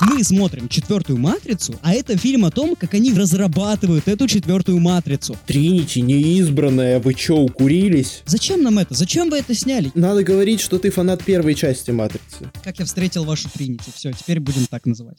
Мы смотрим четвертую матрицу, а это фильм о том, как они разрабатывают эту четвертую матрицу. Тринити неизбранная, вы чё, укурились? Зачем нам это? Зачем вы это сняли? Надо говорить, что ты фанат первой части Матрицы. Как я встретил вашу Тринити. Все, теперь будем так называть.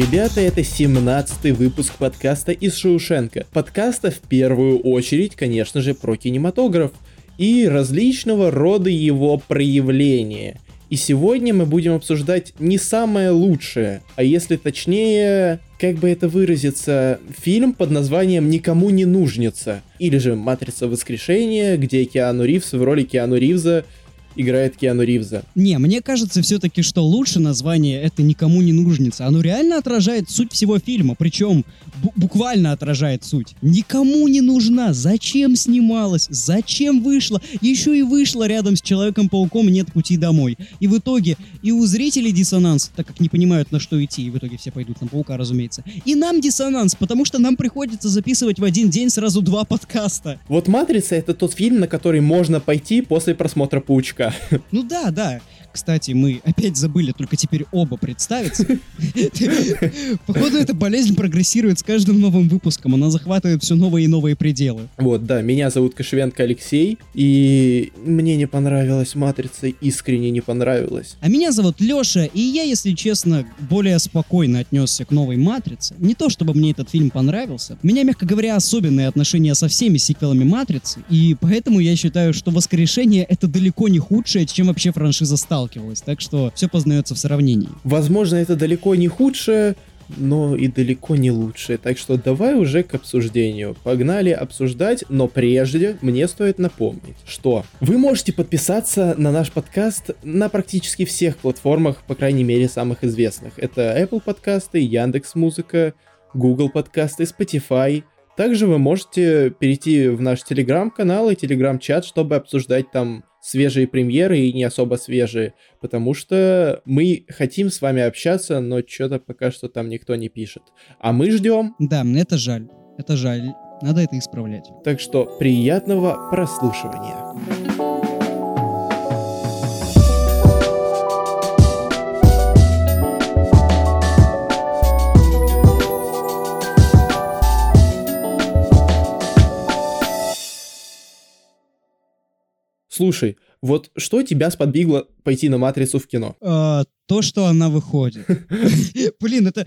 Ребята, это 17-й выпуск подкаста из Шоушенка. Подкаста в первую очередь, конечно же, про кинематограф и различного рода его проявления. И сегодня мы будем обсуждать не самое лучшее, а если точнее, как бы это выразиться, фильм под названием «Никому не нужница» или же «Матрица воскрешения», где Киану Ривз в роли Киану Ривза играет Киану Ривза. Не, мне кажется все-таки, что лучше название это никому не нужница. Оно реально отражает суть всего фильма, причем буквально отражает суть. Никому не нужна. Зачем снималась? Зачем вышла? Еще и вышла рядом с Человеком-пауком «Нет пути домой». И в итоге и у зрителей диссонанс, так как не понимают, на что идти, и в итоге все пойдут на Паука, разумеется. И нам диссонанс, потому что нам приходится записывать в один день сразу два подкаста. Вот «Матрица» — это тот фильм, на который можно пойти после просмотра «Паучка». Ну да, да. Кстати, мы опять забыли только теперь оба представиться. Походу, эта болезнь прогрессирует с каждым новым выпуском. Она захватывает все новые и новые пределы. Вот, да, меня зовут Кошевенко Алексей, и мне не понравилась «Матрица», искренне не понравилась. А меня зовут Леша, и я, если честно, более спокойно отнесся к новой «Матрице». Не то, чтобы мне этот фильм понравился. У меня, мягко говоря, особенные отношения со всеми сиквелами «Матрицы», и поэтому я считаю, что «Воскрешение» — это далеко не худшее, чем вообще франшиза стала сталкивалась, так что все познается в сравнении. Возможно, это далеко не худшее, но и далеко не лучшее. Так что давай уже к обсуждению. Погнали обсуждать, но прежде мне стоит напомнить, что вы можете подписаться на наш подкаст на практически всех платформах, по крайней мере, самых известных. Это Apple подкасты, Яндекс Музыка, Google подкасты, Spotify. Также вы можете перейти в наш телеграм-канал и телеграм-чат, чтобы обсуждать там свежие премьеры и не особо свежие, потому что мы хотим с вами общаться, но что-то пока что там никто не пишет. А мы ждем. Да, мне это жаль. Это жаль. Надо это исправлять. Так что приятного прослушивания. Слушай, вот что тебя сподвигло пойти на «Матрицу» в кино? А, то, что она выходит. Блин, это,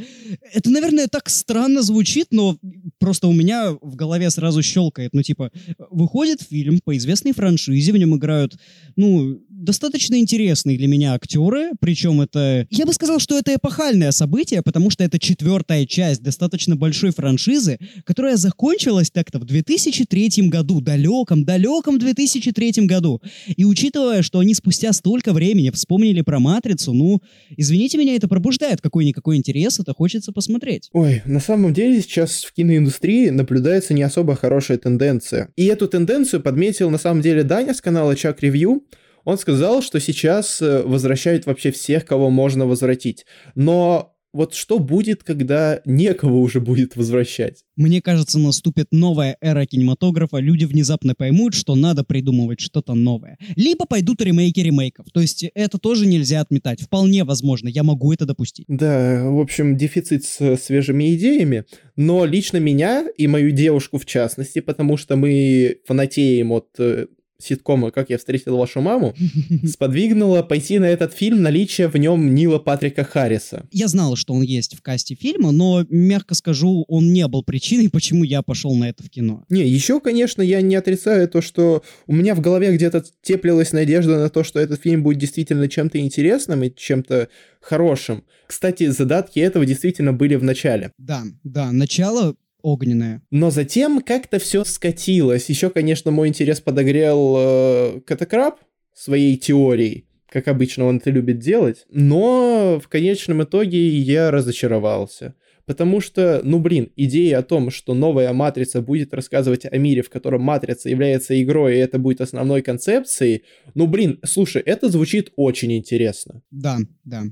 это, наверное, так странно звучит, но просто у меня в голове сразу щелкает. Ну, типа, выходит фильм по известной франшизе, в нем играют, ну, достаточно интересные для меня актеры, причем это... Я бы сказал, что это эпохальное событие, потому что это четвертая часть достаточно большой франшизы, которая закончилась так-то в 2003 году, далеком, далеком 2003 году. И учитывая, что они спустя столько времени вспомнили про «Матрицу», ну, извините меня, это пробуждает какой-никакой интерес, это хочется посмотреть. Ой, на самом деле сейчас в киноиндустрии наблюдается не особо хорошая тенденция. И эту тенденцию подметил на самом деле Даня с канала Чак Ревью, он сказал, что сейчас э, возвращают вообще всех, кого можно возвратить. Но вот что будет, когда некого уже будет возвращать? Мне кажется, наступит новая эра кинематографа, люди внезапно поймут, что надо придумывать что-то новое. Либо пойдут ремейки ремейков. То есть это тоже нельзя отметать. Вполне возможно, я могу это допустить. Да, в общем, дефицит с свежими идеями. Но лично меня и мою девушку в частности, потому что мы фанатеем от э, ситкома «Как я встретил вашу маму» сподвигнуло пойти на этот фильм наличие в нем Нила Патрика Харриса. Я знал, что он есть в касте фильма, но, мягко скажу, он не был причиной, почему я пошел на это в кино. Не, еще, конечно, я не отрицаю то, что у меня в голове где-то теплилась надежда на то, что этот фильм будет действительно чем-то интересным и чем-то хорошим. Кстати, задатки этого действительно были в начале. Да, да, начало огненная. Но затем как-то все скатилось. Еще, конечно, мой интерес подогрел э, Катакраб своей теорией как обычно он это любит делать, но в конечном итоге я разочаровался. Потому что, ну блин, идея о том, что новая матрица будет рассказывать о мире, в котором матрица является игрой, и это будет основной концепцией, ну блин, слушай, это звучит очень интересно. Да, да.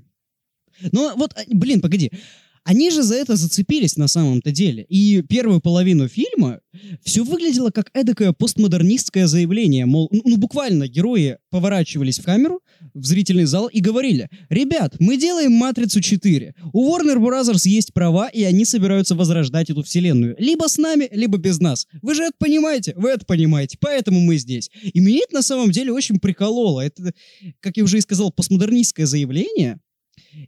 Ну вот, а, блин, погоди. Они же за это зацепились на самом-то деле. И первую половину фильма все выглядело как эдакое постмодернистское заявление, мол, ну, ну буквально герои поворачивались в камеру, в зрительный зал и говорили, ребят, мы делаем «Матрицу 4». У Warner Bros. есть права, и они собираются возрождать эту вселенную. Либо с нами, либо без нас. Вы же это понимаете? Вы это понимаете. Поэтому мы здесь. И меня это на самом деле очень прикололо. Это, как я уже и сказал, постмодернистское заявление,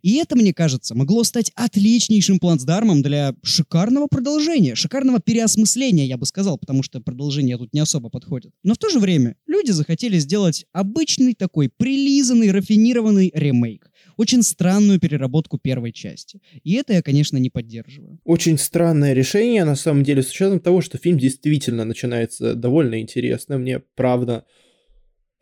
и это, мне кажется, могло стать отличнейшим плацдармом для шикарного продолжения, шикарного переосмысления, я бы сказал, потому что продолжение тут не особо подходит. Но в то же время люди захотели сделать обычный такой прилизанный, рафинированный ремейк. Очень странную переработку первой части. И это я, конечно, не поддерживаю. Очень странное решение, на самом деле, с учетом того, что фильм действительно начинается довольно интересно. Мне, правда,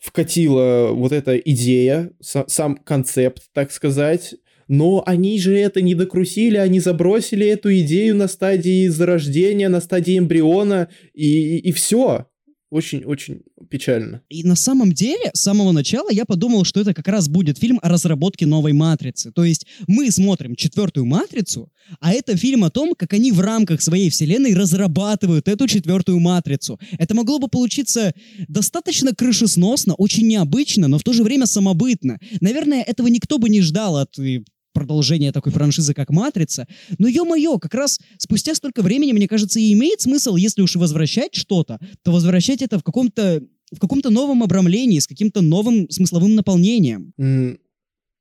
вкатила вот эта идея, сам концепт, так сказать, но они же это не докрутили, они забросили эту идею на стадии зарождения, на стадии эмбриона, и, и все. Очень-очень печально. И на самом деле, с самого начала я подумал, что это как раз будет фильм о разработке новой матрицы. То есть мы смотрим четвертую матрицу, а это фильм о том, как они в рамках своей вселенной разрабатывают эту четвертую матрицу. Это могло бы получиться достаточно крышесносно, очень необычно, но в то же время самобытно. Наверное, этого никто бы не ждал от э, продолжение такой франшизы, как «Матрица». Но, ё-моё, как раз спустя столько времени, мне кажется, и имеет смысл, если уж возвращать что-то, то возвращать это в каком-то в каком-то новом обрамлении, с каким-то новым смысловым наполнением.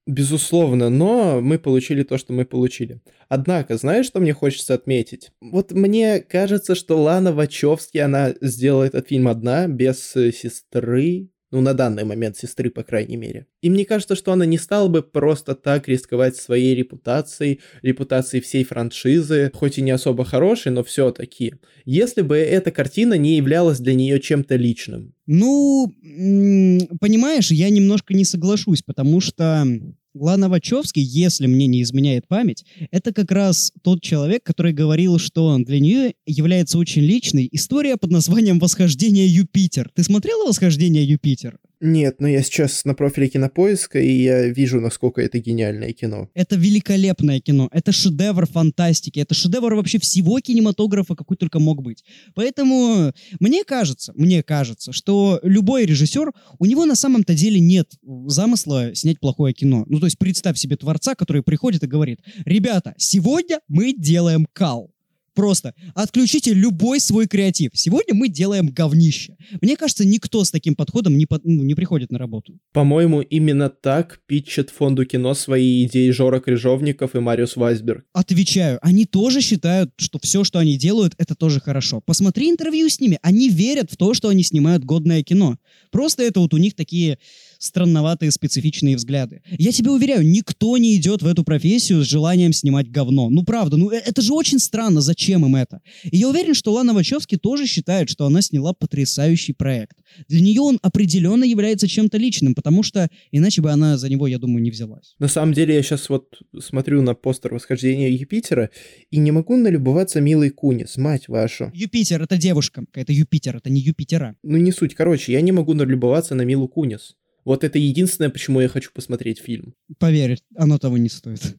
Безусловно, но мы получили то, что мы получили. Однако, знаешь, что мне хочется отметить? Вот мне кажется, что Лана Вачовски, она сделала этот фильм одна, без сестры, ну, на данный момент сестры, по крайней мере. И мне кажется, что она не стала бы просто так рисковать своей репутацией, репутацией всей франшизы, хоть и не особо хорошей, но все-таки. Если бы эта картина не являлась для нее чем-то личным. Ну, понимаешь, я немножко не соглашусь, потому что Лана Вачовски, если мне не изменяет память, это как раз тот человек, который говорил, что для нее является очень личной история под названием «Восхождение Юпитер». Ты смотрела «Восхождение Юпитер»? Нет, но я сейчас на профиле Кинопоиска, и я вижу, насколько это гениальное кино. Это великолепное кино. Это шедевр фантастики. Это шедевр вообще всего кинематографа, какой только мог быть. Поэтому мне кажется, мне кажется, что любой режиссер, у него на самом-то деле нет замысла снять плохое кино. Ну, то есть представь себе творца, который приходит и говорит, ребята, сегодня мы делаем кал. Просто отключите любой свой креатив. Сегодня мы делаем говнище. Мне кажется, никто с таким подходом не, под, ну, не приходит на работу. По-моему, именно так питчат фонду кино свои идеи Жора Крыжовников и Мариус Вайсберг. Отвечаю, они тоже считают, что все, что они делают, это тоже хорошо. Посмотри интервью с ними. Они верят в то, что они снимают годное кино. Просто это вот у них такие странноватые специфичные взгляды. Я тебе уверяю, никто не идет в эту профессию с желанием снимать говно. Ну правда, ну э, это же очень странно, зачем им это? И я уверен, что Лана Вачовски тоже считает, что она сняла потрясающий проект. Для нее он определенно является чем-то личным, потому что иначе бы она за него, я думаю, не взялась. На самом деле я сейчас вот смотрю на постер восхождения Юпитера и не могу налюбоваться милой Кунис, мать вашу. Юпитер — это девушка, это Юпитер, это не Юпитера. Ну не суть, короче, я не могу налюбоваться на Милу Кунис. Вот это единственное, почему я хочу посмотреть фильм. Поверь, оно того не стоит.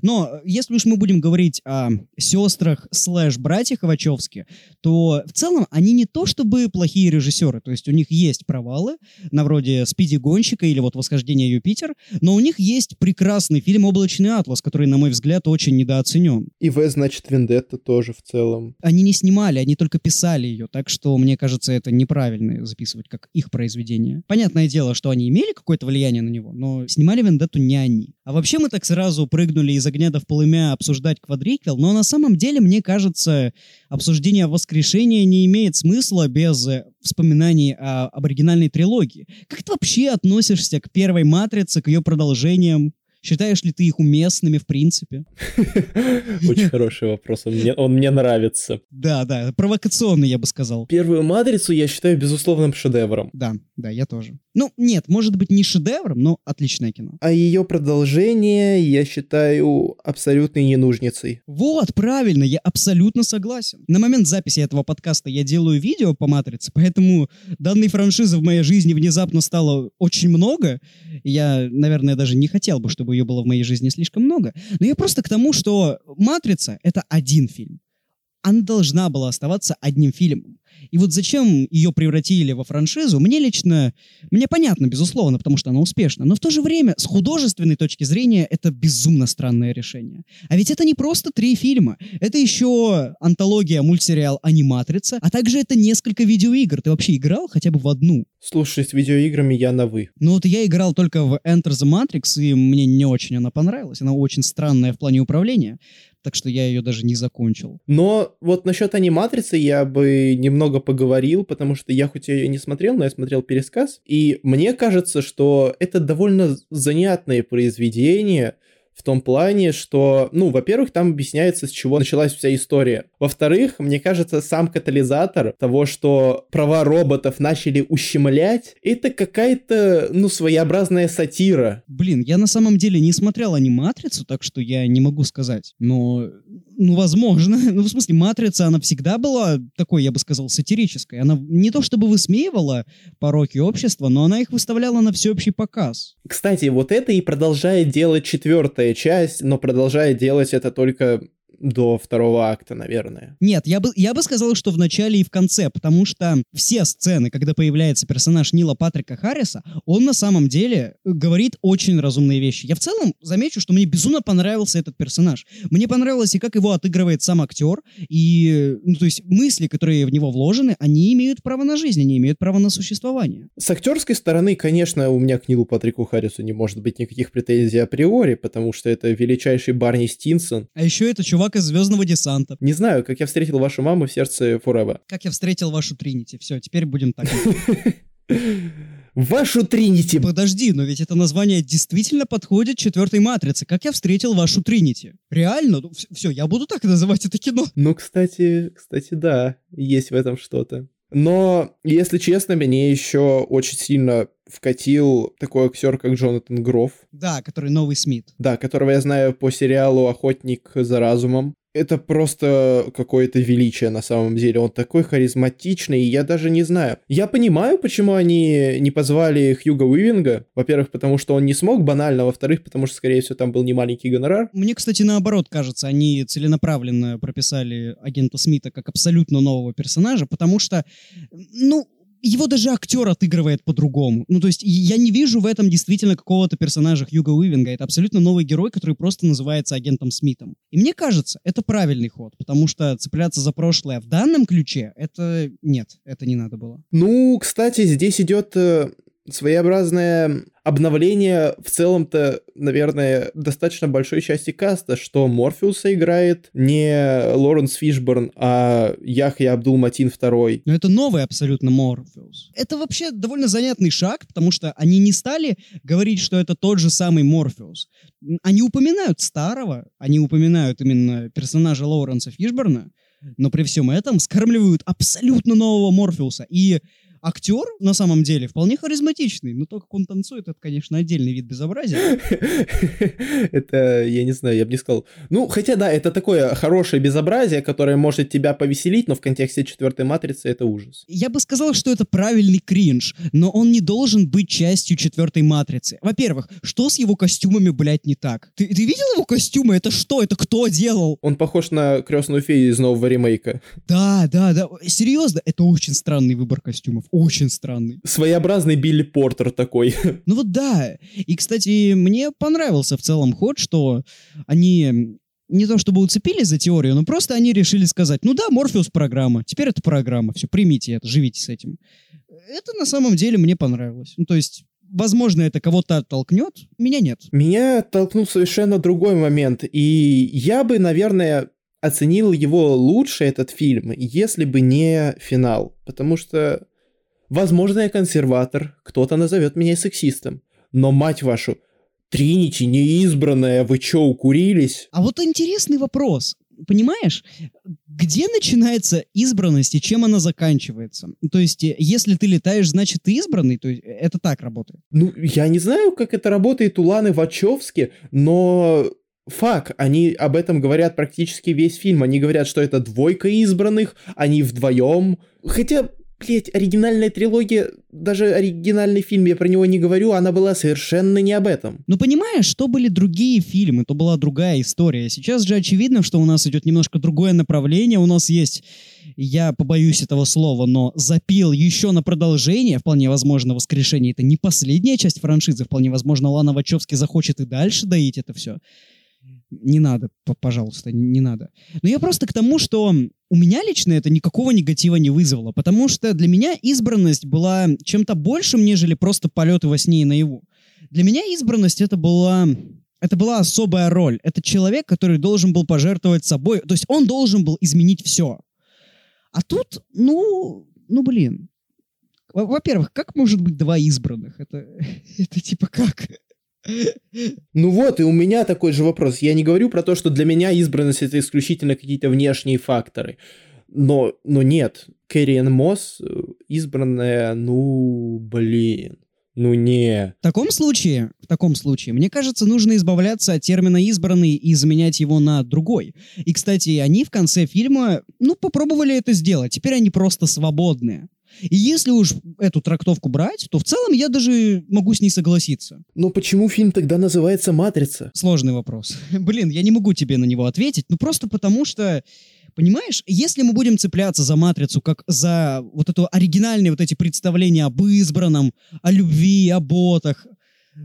Но если уж мы будем говорить о сестрах слэш братьях Вачовски, то в целом они не то чтобы плохие режиссеры, то есть у них есть провалы, на вроде «Спиди гонщика» или вот «Восхождение Юпитер», но у них есть прекрасный фильм «Облачный атлас», который, на мой взгляд, очень недооценен. И «В» значит «Вендетта» тоже в целом. Они не снимали, они только писали ее, так что, мне кажется, это неправильно записывать как их произведение. Понятное дело, что они имели какое-то влияние на него, но снимали «Вендетту» не они. А вообще мы так сразу прыгнули из огня до в полымя обсуждать квадриквел, но на самом деле, мне кажется, обсуждение воскрешения не имеет смысла без э, вспоминаний о, об оригинальной трилогии. Как ты вообще относишься к первой «Матрице», к ее продолжениям? Считаешь ли ты их уместными в принципе? Очень хороший вопрос, он мне, нравится. Да, да, провокационный, я бы сказал. Первую «Матрицу» я считаю безусловным шедевром. Да, да, я тоже. Ну, нет, может быть, не шедевром, но отличное кино. А ее продолжение я считаю абсолютной ненужницей. Вот, правильно, я абсолютно согласен. На момент записи этого подкаста я делаю видео по «Матрице», поэтому данной франшизы в моей жизни внезапно стало очень много. Я, наверное, даже не хотел бы, чтобы ее было в моей жизни слишком много. Но я просто к тому, что «Матрица» — это один фильм. Она должна была оставаться одним фильмом. И вот зачем ее превратили во франшизу, мне лично, мне понятно, безусловно, потому что она успешна, но в то же время, с художественной точки зрения, это безумно странное решение. А ведь это не просто три фильма, это еще антология, мультсериал «Аниматрица», а также это несколько видеоигр. Ты вообще играл хотя бы в одну? Слушай, с видеоиграми я на «вы». Ну вот я играл только в Enter the Matrix, и мне не очень она понравилась. Она очень странная в плане управления так что я ее даже не закончил. Но вот насчет аниматрицы я бы немного поговорил, потому что я хоть ее не смотрел, но я смотрел пересказ, и мне кажется, что это довольно занятное произведение, в том плане, что, ну, во-первых, там объясняется, с чего началась вся история. Во-вторых, мне кажется, сам катализатор того, что права роботов начали ущемлять, это какая-то, ну, своеобразная сатира. Блин, я на самом деле не смотрел аниматрицу, так что я не могу сказать. Но, ну, возможно. Ну, в смысле, матрица, она всегда была такой, я бы сказал, сатирической. Она не то чтобы высмеивала пороки общества, но она их выставляла на всеобщий показ. Кстати, вот это и продолжает делать четвертая часть, но продолжает делать это только до второго акта, наверное. Нет, я бы, я бы сказал, что в начале и в конце, потому что все сцены, когда появляется персонаж Нила Патрика Харриса, он на самом деле говорит очень разумные вещи. Я в целом замечу, что мне безумно понравился этот персонаж. Мне понравилось и как его отыгрывает сам актер, и, ну, то есть мысли, которые в него вложены, они имеют право на жизнь, они имеют право на существование. С актерской стороны, конечно, у меня к Нилу Патрику Харрису не может быть никаких претензий априори, потому что это величайший Барни Стинсон. А еще это чувак из Звездного десанта. Не знаю, как я встретил вашу маму в сердце Forever. Как я встретил вашу Тринити. Все, теперь будем так. Вашу Тринити. Подожди, но ведь это название действительно подходит четвертой матрице. Как я встретил вашу Тринити? Реально? Ну, все, я буду так называть это кино. Ну, кстати, кстати, да, есть в этом что-то. Но, если честно, меня еще очень сильно вкатил такой актер, как Джонатан Грофф. Да, который новый Смит. Да, которого я знаю по сериалу «Охотник за разумом» это просто какое-то величие на самом деле. Он такой харизматичный, и я даже не знаю. Я понимаю, почему они не позвали Хьюга Уивинга. Во-первых, потому что он не смог банально, во-вторых, потому что, скорее всего, там был не маленький гонорар. Мне, кстати, наоборот кажется, они целенаправленно прописали агента Смита как абсолютно нового персонажа, потому что, ну, его даже актер отыгрывает по-другому. Ну, то есть я не вижу в этом действительно какого-то персонажа Хьюга Уивинга. Это абсолютно новый герой, который просто называется агентом Смитом. И мне кажется, это правильный ход, потому что цепляться за прошлое в данном ключе, это нет, это не надо было. Ну, кстати, здесь идет э, своеобразное обновление в целом-то, наверное, достаточно большой части каста, что Морфеуса играет не Лоренс Фишборн, а Яхья Абдул-Матин II. Но это новый абсолютно Морфеус. Это вообще довольно занятный шаг, потому что они не стали говорить, что это тот же самый Морфеус. Они упоминают старого, они упоминают именно персонажа Лоуренса Фишборна, но при всем этом скармливают абсолютно нового Морфеуса. И актер, на самом деле, вполне харизматичный, но то, как он танцует, это, конечно, отдельный вид безобразия. Это, я не знаю, я бы не сказал. Ну, хотя, да, это такое хорошее безобразие, которое может тебя повеселить, но в контексте четвертой матрицы это ужас. Я бы сказал, что это правильный кринж, но он не должен быть частью четвертой матрицы. Во-первых, что с его костюмами, блядь, не так? Ты, ты видел его костюмы? Это что? Это кто делал? Он похож на крестную фею из нового ремейка. Да, да, да. Серьезно, это очень странный выбор костюмов очень странный. Своеобразный Билли Портер такой. Ну вот да. И, кстати, мне понравился в целом ход, что они не то чтобы уцепились за теорию, но просто они решили сказать, ну да, Морфеус программа, теперь это программа, все, примите это, живите с этим. Это на самом деле мне понравилось. Ну то есть возможно, это кого-то оттолкнет, меня нет. Меня оттолкнул совершенно другой момент, и я бы, наверное, оценил его лучше, этот фильм, если бы не финал, потому что Возможно, я консерватор, кто-то назовет меня сексистом. Но, мать вашу, Тринити неизбранная, вы чё, укурились? А вот интересный вопрос. Понимаешь, где начинается избранность и чем она заканчивается? То есть, э, если ты летаешь, значит, ты избранный? То есть, э, это так работает? Ну, я не знаю, как это работает у Ланы Вачовски, но Фак, они об этом говорят практически весь фильм. Они говорят, что это двойка избранных, они вдвоем. Хотя, блять, оригинальная трилогия, даже оригинальный фильм, я про него не говорю, она была совершенно не об этом. Ну, понимаешь, что были другие фильмы, то была другая история. Сейчас же очевидно, что у нас идет немножко другое направление. У нас есть, я побоюсь этого слова, но запил еще на продолжение, вполне возможно, воскрешение. Это не последняя часть франшизы, вполне возможно, Лана Вачовски захочет и дальше доить это все не надо, пожалуйста, не надо. Но я просто к тому, что у меня лично это никакого негатива не вызвало, потому что для меня избранность была чем-то большим, нежели просто полеты во сне и наяву. Для меня избранность это была это была особая роль. Это человек, который должен был пожертвовать собой. То есть он должен был изменить все. А тут, ну, ну блин. Во-первых, как может быть два избранных? Это, это типа как? Ну вот, и у меня такой же вопрос. Я не говорю про то, что для меня избранность это исключительно какие-то внешние факторы. Но, но нет, Кэрриен Мосс э, избранная, ну, блин. Ну не. В таком случае, в таком случае, мне кажется, нужно избавляться от термина «избранный» и заменять его на другой. И, кстати, они в конце фильма, ну, попробовали это сделать. Теперь они просто свободные. И если уж эту трактовку брать, то в целом я даже могу с ней согласиться. Но почему фильм тогда называется «Матрица»? Сложный вопрос. Блин, я не могу тебе на него ответить, ну просто потому что Понимаешь, если мы будем цепляться за матрицу, как за вот это оригинальные вот эти представления об избранном, о любви, о ботах,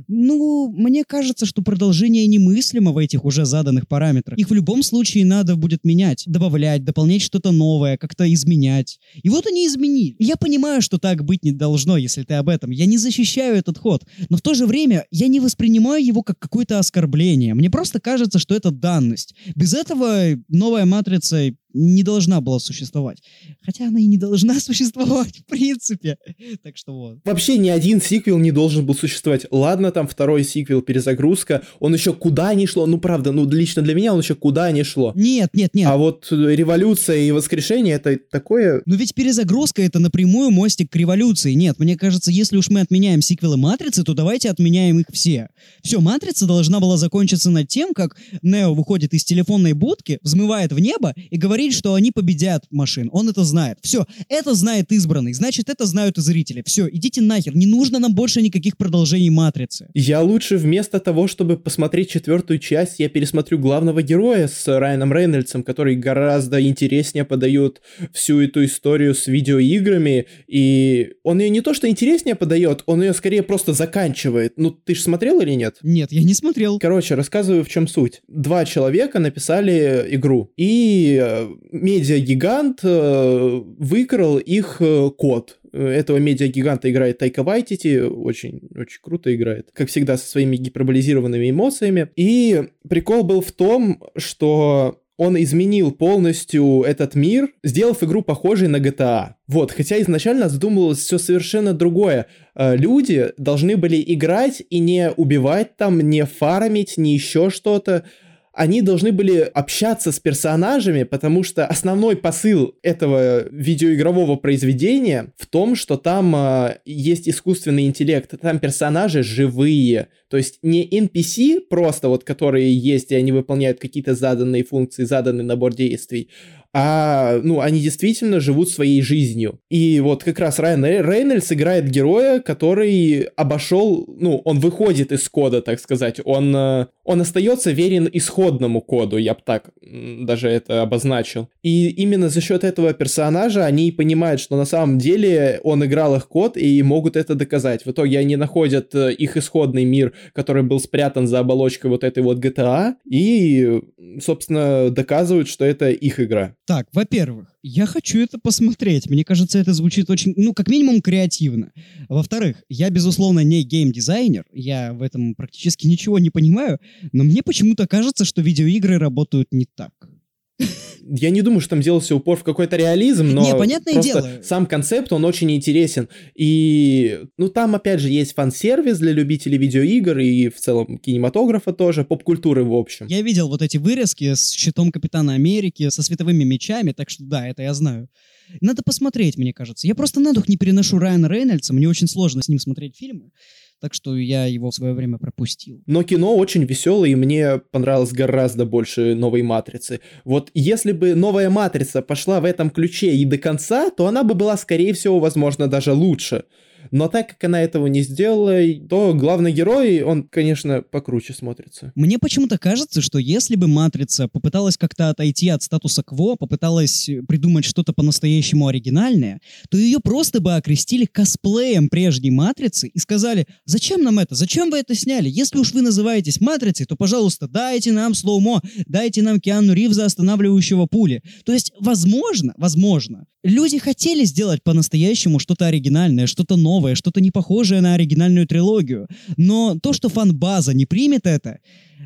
ну, мне кажется, что продолжение немыслимо в этих уже заданных параметрах. Их в любом случае надо будет менять, добавлять, дополнять что-то новое, как-то изменять. И вот они изменили. Я понимаю, что так быть не должно, если ты об этом. Я не защищаю этот ход. Но в то же время я не воспринимаю его как какое-то оскорбление. Мне просто кажется, что это данность. Без этого новая матрица не должна была существовать. Хотя она и не должна существовать, в принципе. Так что вот. Вообще ни один сиквел не должен был существовать. Ладно, там второй сиквел, перезагрузка, он еще куда не шло. Ну, правда, ну, лично для меня он еще куда не шло. Нет, нет, нет. А вот революция и воскрешение это такое... Ну ведь перезагрузка это напрямую мостик к революции. Нет, мне кажется, если уж мы отменяем сиквелы Матрицы, то давайте отменяем их все. Все, Матрица должна была закончиться над тем, как Нео выходит из телефонной будки, взмывает в небо и говорит говорит, что они победят машин. Он это знает. Все, это знает избранный. Значит, это знают и зрители. Все, идите нахер. Не нужно нам больше никаких продолжений Матрицы. Я лучше вместо того, чтобы посмотреть четвертую часть, я пересмотрю главного героя с Райаном Рейнольдсом, который гораздо интереснее подает всю эту историю с видеоиграми. И он ее не то что интереснее подает, он ее скорее просто заканчивает. Ну, ты же смотрел или нет? Нет, я не смотрел. Короче, рассказываю, в чем суть. Два человека написали игру. И э, медиагигант э, выкрал их э, код. Этого медиагиганта играет Тайка Вайтити, очень, очень круто играет, как всегда, со своими гиперболизированными эмоциями. И прикол был в том, что он изменил полностью этот мир, сделав игру похожей на GTA. Вот, хотя изначально задумывалось все совершенно другое. Э, люди должны были играть и не убивать там, не фармить, не еще что-то они должны были общаться с персонажами, потому что основной посыл этого видеоигрового произведения в том, что там э, есть искусственный интеллект, там персонажи живые, то есть не NPC просто вот, которые есть, и они выполняют какие-то заданные функции, заданный набор действий, а, ну, они действительно живут своей жизнью. И вот как раз Райан Рейнольдс играет героя, который обошел, ну, он выходит из кода, так сказать, он, э, он остается верен исходному коду, я бы так даже это обозначил. И именно за счет этого персонажа они понимают, что на самом деле он играл их код и могут это доказать. В итоге они находят э, их исходный мир, который был спрятан за оболочкой вот этой вот GTA, и, собственно, доказывают, что это их игра. Так, во-первых, я хочу это посмотреть. Мне кажется, это звучит очень, ну, как минимум, креативно. Во-вторых, я, безусловно, не геймдизайнер, я в этом практически ничего не понимаю, но мне почему-то кажется, что видеоигры работают не так. Я не думаю, что там делался упор в какой-то реализм, но Не, понятное дело. сам концепт, он очень интересен. И, ну, там, опять же, есть фан-сервис для любителей видеоигр и в целом кинематографа тоже, поп-культуры в общем. Я видел вот эти вырезки с щитом Капитана Америки, со световыми мечами, так что да, это я знаю. Надо посмотреть, мне кажется. Я просто на дух не переношу Райана Рейнольдса, мне очень сложно с ним смотреть фильмы, так что я его в свое время пропустил. Но кино очень веселое, и мне понравилось гораздо больше новой «Матрицы». Вот если бы новая «Матрица» пошла в этом ключе и до конца, то она бы была, скорее всего, возможно, даже лучше. Но так как она этого не сделала, то главный герой, он, конечно, покруче смотрится. Мне почему-то кажется, что если бы «Матрица» попыталась как-то отойти от статуса кво, попыталась придумать что-то по-настоящему оригинальное, то ее просто бы окрестили косплеем прежней «Матрицы» и сказали, зачем нам это, зачем вы это сняли? Если уж вы называетесь «Матрицей», то, пожалуйста, дайте нам слоумо, дайте нам Киану Ривза, останавливающего пули. То есть, возможно, возможно, люди хотели сделать по-настоящему что-то оригинальное, что-то новое, что-то не похожее на оригинальную трилогию. Но то, что фан-база не примет это,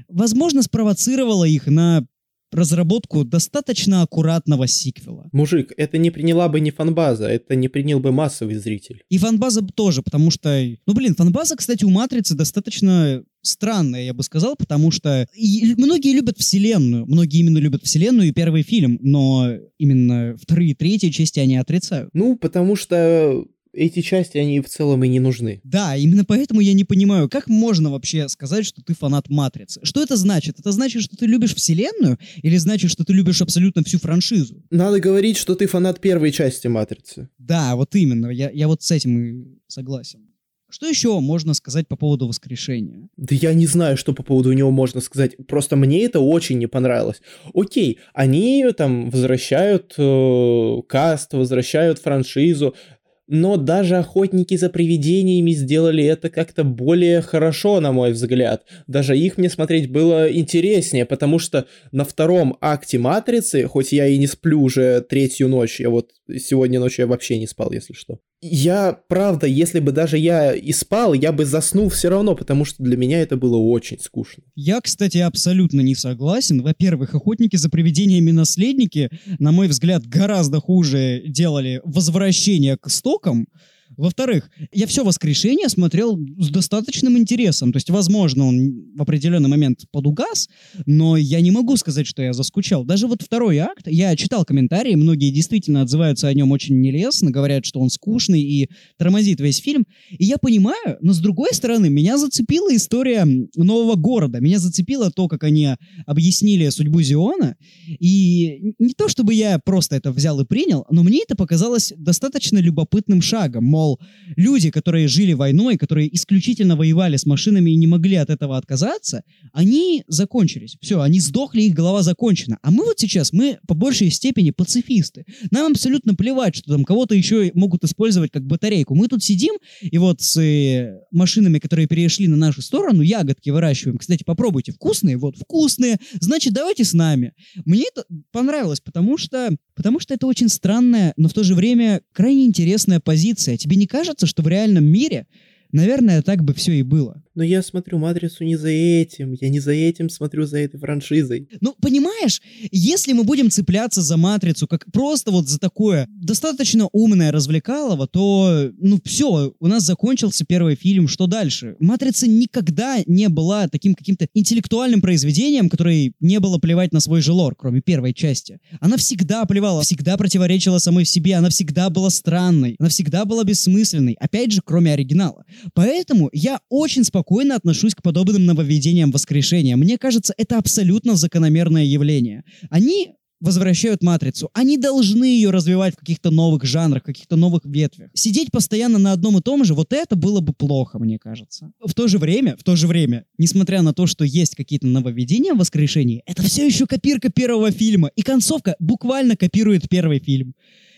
возможно, спровоцировало их на разработку достаточно аккуратного сиквела. Мужик, это не приняла бы не фанбаза, это не принял бы массовый зритель. И фанбаза тоже, потому что... Ну, блин, фанбаза, кстати, у «Матрицы» достаточно странная, я бы сказал, потому что и многие любят вселенную, многие именно любят вселенную и первый фильм, но именно вторые и третьи части они отрицают. Ну, потому что эти части, они в целом и не нужны. Да, именно поэтому я не понимаю, как можно вообще сказать, что ты фанат Матрицы? Что это значит? Это значит, что ты любишь вселенную или значит, что ты любишь абсолютно всю франшизу? Надо говорить, что ты фанат первой части Матрицы. Да, вот именно, я, я вот с этим и согласен. Что еще можно сказать по поводу воскрешения? Да я не знаю, что по поводу него можно сказать. Просто мне это очень не понравилось. Окей, они там возвращают э, каст, возвращают франшизу, но даже охотники за привидениями сделали это как-то более хорошо, на мой взгляд. Даже их мне смотреть было интереснее, потому что на втором акте Матрицы, хоть я и не сплю уже третью ночь, я вот сегодня ночью я вообще не спал, если что. Я, правда, если бы даже я и спал, я бы заснул все равно, потому что для меня это было очень скучно. Я, кстати, абсолютно не согласен. Во-первых, охотники за привидениями наследники, на мой взгляд, гораздо хуже делали возвращение к истокам. Во-вторых, я все воскрешение смотрел с достаточным интересом. То есть, возможно, он в определенный момент подугас, но я не могу сказать, что я заскучал. Даже вот второй акт, я читал комментарии, многие действительно отзываются о нем очень нелестно, говорят, что он скучный и тормозит весь фильм. И я понимаю, но с другой стороны, меня зацепила история нового города. Меня зацепило то, как они объяснили судьбу Зиона. И не то, чтобы я просто это взял и принял, но мне это показалось достаточно любопытным шагом. Мол, люди, которые жили войной, которые исключительно воевали с машинами и не могли от этого отказаться, они закончились. Все, они сдохли, их голова закончена. А мы вот сейчас, мы по большей степени пацифисты. Нам абсолютно плевать, что там кого-то еще могут использовать как батарейку. Мы тут сидим, и вот с э, машинами, которые перешли на нашу сторону, ягодки выращиваем. Кстати, попробуйте, вкусные? Вот, вкусные. Значит, давайте с нами. Мне это понравилось, потому что, потому что это очень странная, но в то же время крайне интересная позиция. Тебе не кажется, что в реальном мире, наверное, так бы все и было? Но я смотрю «Матрицу» не за этим, я не за этим смотрю, за этой франшизой. Ну, понимаешь, если мы будем цепляться за «Матрицу» как просто вот за такое достаточно умное развлекалово, то, ну, все, у нас закончился первый фильм, что дальше? «Матрица» никогда не была таким каким-то интеллектуальным произведением, которое не было плевать на свой же лор, кроме первой части. Она всегда плевала, всегда противоречила самой себе, она всегда была странной, она всегда была бессмысленной, опять же, кроме оригинала. Поэтому я очень спокойно спокойно отношусь к подобным нововведениям воскрешения. Мне кажется, это абсолютно закономерное явление. Они возвращают матрицу. Они должны ее развивать в каких-то новых жанрах, каких-то новых ветвях. Сидеть постоянно на одном и том же, вот это было бы плохо, мне кажется. В то же время, в то же время, несмотря на то, что есть какие-то нововведения в воскрешении, это все еще копирка первого фильма. И концовка буквально копирует первый фильм.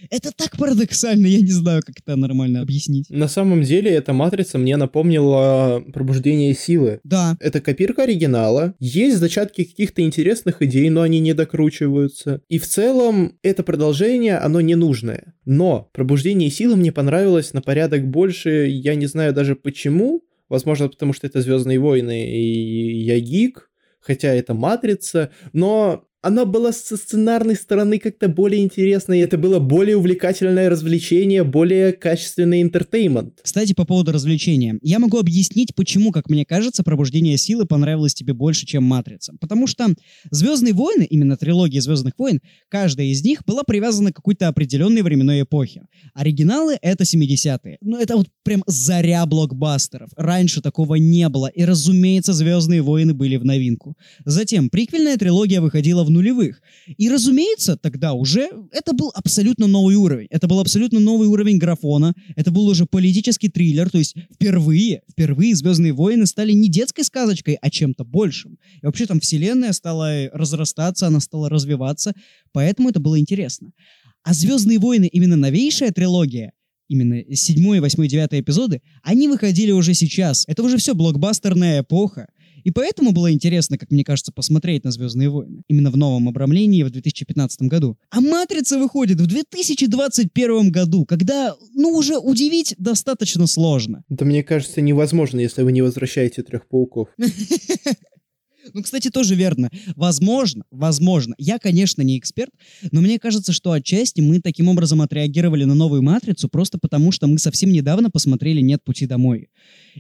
Это так парадоксально, я не знаю, как это нормально объяснить. На самом деле, эта матрица мне напомнила пробуждение силы. Да. Это копирка оригинала. Есть зачатки каких-то интересных идей, но они не докручиваются. И в целом, это продолжение, оно ненужное. Но пробуждение силы мне понравилось на порядок больше, я не знаю даже почему. Возможно, потому что это Звездные войны и я гик, хотя это матрица, но она была со сценарной стороны как-то более интересной, это было более увлекательное развлечение, более качественный интертеймент. Кстати, по поводу развлечения. Я могу объяснить, почему, как мне кажется, «Пробуждение силы» понравилось тебе больше, чем «Матрица». Потому что «Звездные войны», именно трилогия «Звездных войн», каждая из них была привязана к какой-то определенной временной эпохе. Оригиналы — это 70-е. Ну, это вот прям заря блокбастеров. Раньше такого не было. И, разумеется, «Звездные войны» были в новинку. Затем приквельная трилогия выходила в нулевых. И, разумеется, тогда уже это был абсолютно новый уровень. Это был абсолютно новый уровень графона. Это был уже политический триллер. То есть впервые, впервые «Звездные войны» стали не детской сказочкой, а чем-то большим. И вообще там вселенная стала разрастаться, она стала развиваться. Поэтому это было интересно. А «Звездные войны» именно новейшая трилогия, именно седьмой, восьмой, девятый эпизоды, они выходили уже сейчас. Это уже все блокбастерная эпоха. И поэтому было интересно, как мне кажется, посмотреть на «Звездные войны». Именно в новом обрамлении в 2015 году. А «Матрица» выходит в 2021 году, когда, ну, уже удивить достаточно сложно. Да мне кажется, невозможно, если вы не возвращаете трех пауков. Ну, кстати, тоже верно. Возможно, возможно. Я, конечно, не эксперт, но мне кажется, что отчасти мы таким образом отреагировали на новую матрицу просто потому, что мы совсем недавно посмотрели «Нет пути домой».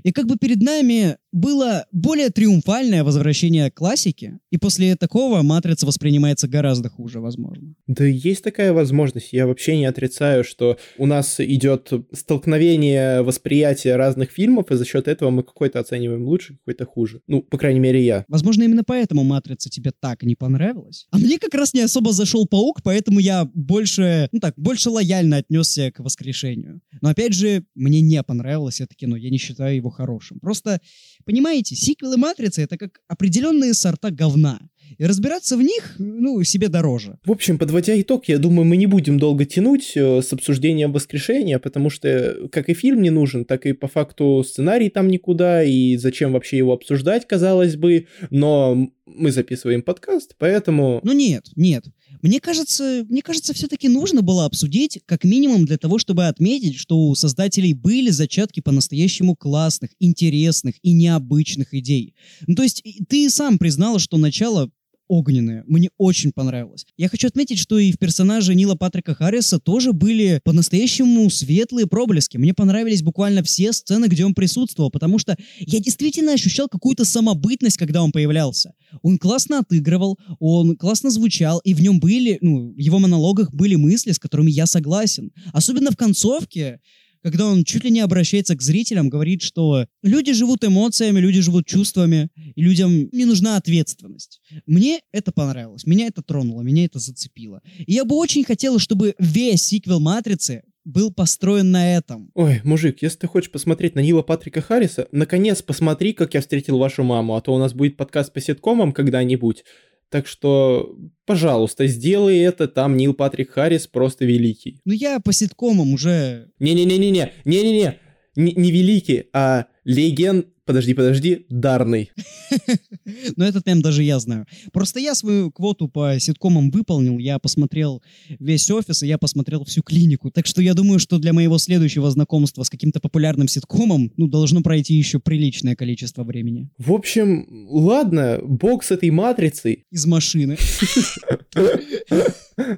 И как бы перед нами было более триумфальное возвращение к классике, и после такого «Матрица» воспринимается гораздо хуже, возможно. Да есть такая возможность. Я вообще не отрицаю, что у нас идет столкновение восприятия разных фильмов, и за счет этого мы какой-то оцениваем лучше, какой-то хуже. Ну, по крайней мере, я. Возможно, именно поэтому «Матрица» тебе так не понравилась. А мне как раз не особо зашел «Паук», поэтому я больше, ну так, больше лояльно отнесся к «Воскрешению». Но опять же, мне не понравилось это кино, я не считаю его хорошим. Просто, понимаете, сиквелы «Матрицы» — это как определенные сорта говна. И разбираться в них, ну, себе дороже. В общем, подводя итог, я думаю, мы не будем долго тянуть э, с обсуждением воскрешения, потому что как и фильм не нужен, так и по факту сценарий там никуда, и зачем вообще его обсуждать, казалось бы, но мы записываем подкаст, поэтому... Ну нет, нет. Мне кажется, мне кажется, все-таки нужно было обсудить, как минимум для того, чтобы отметить, что у создателей были зачатки по-настоящему классных, интересных и необычных идей. Ну, то есть ты сам признала, что начало огненное. Мне очень понравилось. Я хочу отметить, что и в персонаже Нила Патрика Харриса тоже были по-настоящему светлые проблески. Мне понравились буквально все сцены, где он присутствовал, потому что я действительно ощущал какую-то самобытность, когда он появлялся. Он классно отыгрывал, он классно звучал, и в нем были, ну, в его монологах были мысли, с которыми я согласен. Особенно в концовке, когда он чуть ли не обращается к зрителям, говорит, что люди живут эмоциями, люди живут чувствами, и людям не нужна ответственность. Мне это понравилось, меня это тронуло, меня это зацепило. И я бы очень хотел, чтобы весь сиквел «Матрицы» был построен на этом. Ой, мужик, если ты хочешь посмотреть на Нила Патрика Харриса, наконец посмотри, как я встретил вашу маму, а то у нас будет подкаст по ситкомам когда-нибудь. Так что, пожалуйста, сделай это, там Нил Патрик Харрис просто великий. Ну я по ситкомам уже... Не-не-не-не-не, не-не-не, не великий, а легенд подожди, подожди, дарный. Но этот мем даже я знаю. Просто я свою квоту по ситкомам выполнил, я посмотрел весь офис, и я посмотрел всю клинику. Так что я думаю, что для моего следующего знакомства с каким-то популярным ситкомом, ну, должно пройти еще приличное количество времени. В общем, ладно, бог с этой матрицей. Из машины.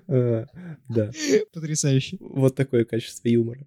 А, да. Потрясающе. Вот такое качество юмора.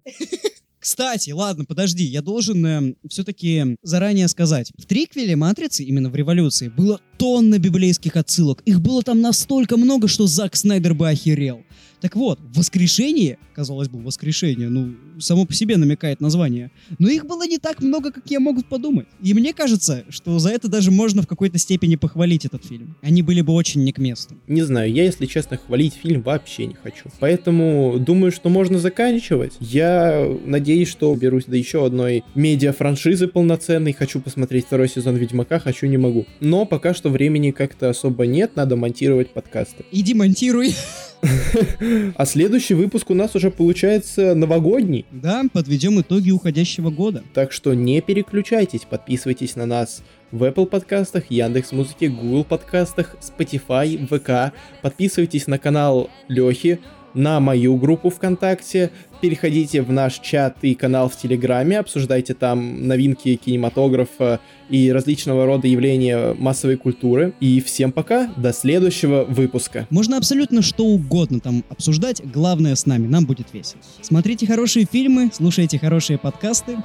Кстати, ладно, подожди, я должен э, все-таки заранее сказать. В триквеле «Матрицы», именно в «Революции», было тонна библейских отсылок. Их было там настолько много, что Зак Снайдер бы охерел. Так вот, воскрешение, казалось бы, воскрешение, ну, само по себе намекает название, но их было не так много, как я могу подумать. И мне кажется, что за это даже можно в какой-то степени похвалить этот фильм. Они были бы очень не к месту. Не знаю, я, если честно, хвалить фильм вообще не хочу. Поэтому думаю, что можно заканчивать. Я надеюсь, что берусь до еще одной медиа-франшизы полноценной. Хочу посмотреть второй сезон Ведьмака, хочу, не могу. Но пока что времени как-то особо нет, надо монтировать подкасты. Иди монтируй. А следующий выпуск у нас уже получается новогодний. Да, подведем итоги уходящего года. Так что не переключайтесь, подписывайтесь на нас в Apple подкастах, Яндекс Музыке, Google подкастах, Spotify, ВК. Подписывайтесь на канал Лехи, на мою группу ВКонтакте, переходите в наш чат и канал в Телеграме, обсуждайте там новинки кинематографа и различного рода явления массовой культуры. И всем пока, до следующего выпуска. Можно абсолютно что угодно там обсуждать, главное с нами, нам будет весело. Смотрите хорошие фильмы, слушайте хорошие подкасты.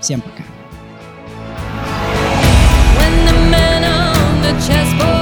Всем пока. When the man on the chessboard